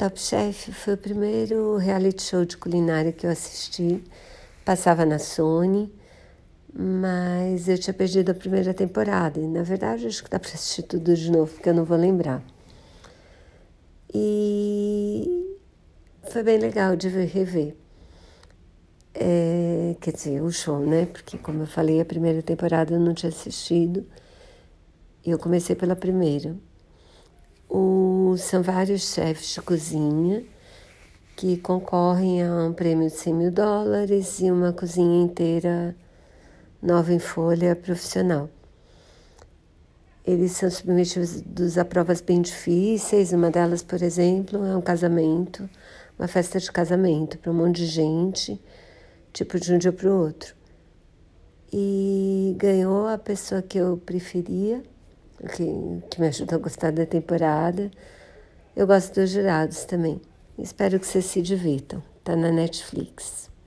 Top Chef foi o primeiro reality show de culinária que eu assisti. Passava na Sony, mas eu tinha perdido a primeira temporada. E, na verdade, acho que dá para assistir tudo de novo, porque eu não vou lembrar. E foi bem legal de rever. É, quer dizer, o show, né? Porque, como eu falei, a primeira temporada eu não tinha assistido. E eu comecei pela primeira. O, são vários chefes de cozinha que concorrem a um prêmio de 100 mil dólares e uma cozinha inteira nova em folha profissional. Eles são submetidos a provas bem difíceis. Uma delas, por exemplo, é um casamento, uma festa de casamento para um monte de gente, tipo de um dia para o outro. E ganhou a pessoa que eu preferia que, que me ajuda a gostar da temporada. Eu gosto dos jurados também. Espero que vocês se divirtam. Tá na Netflix.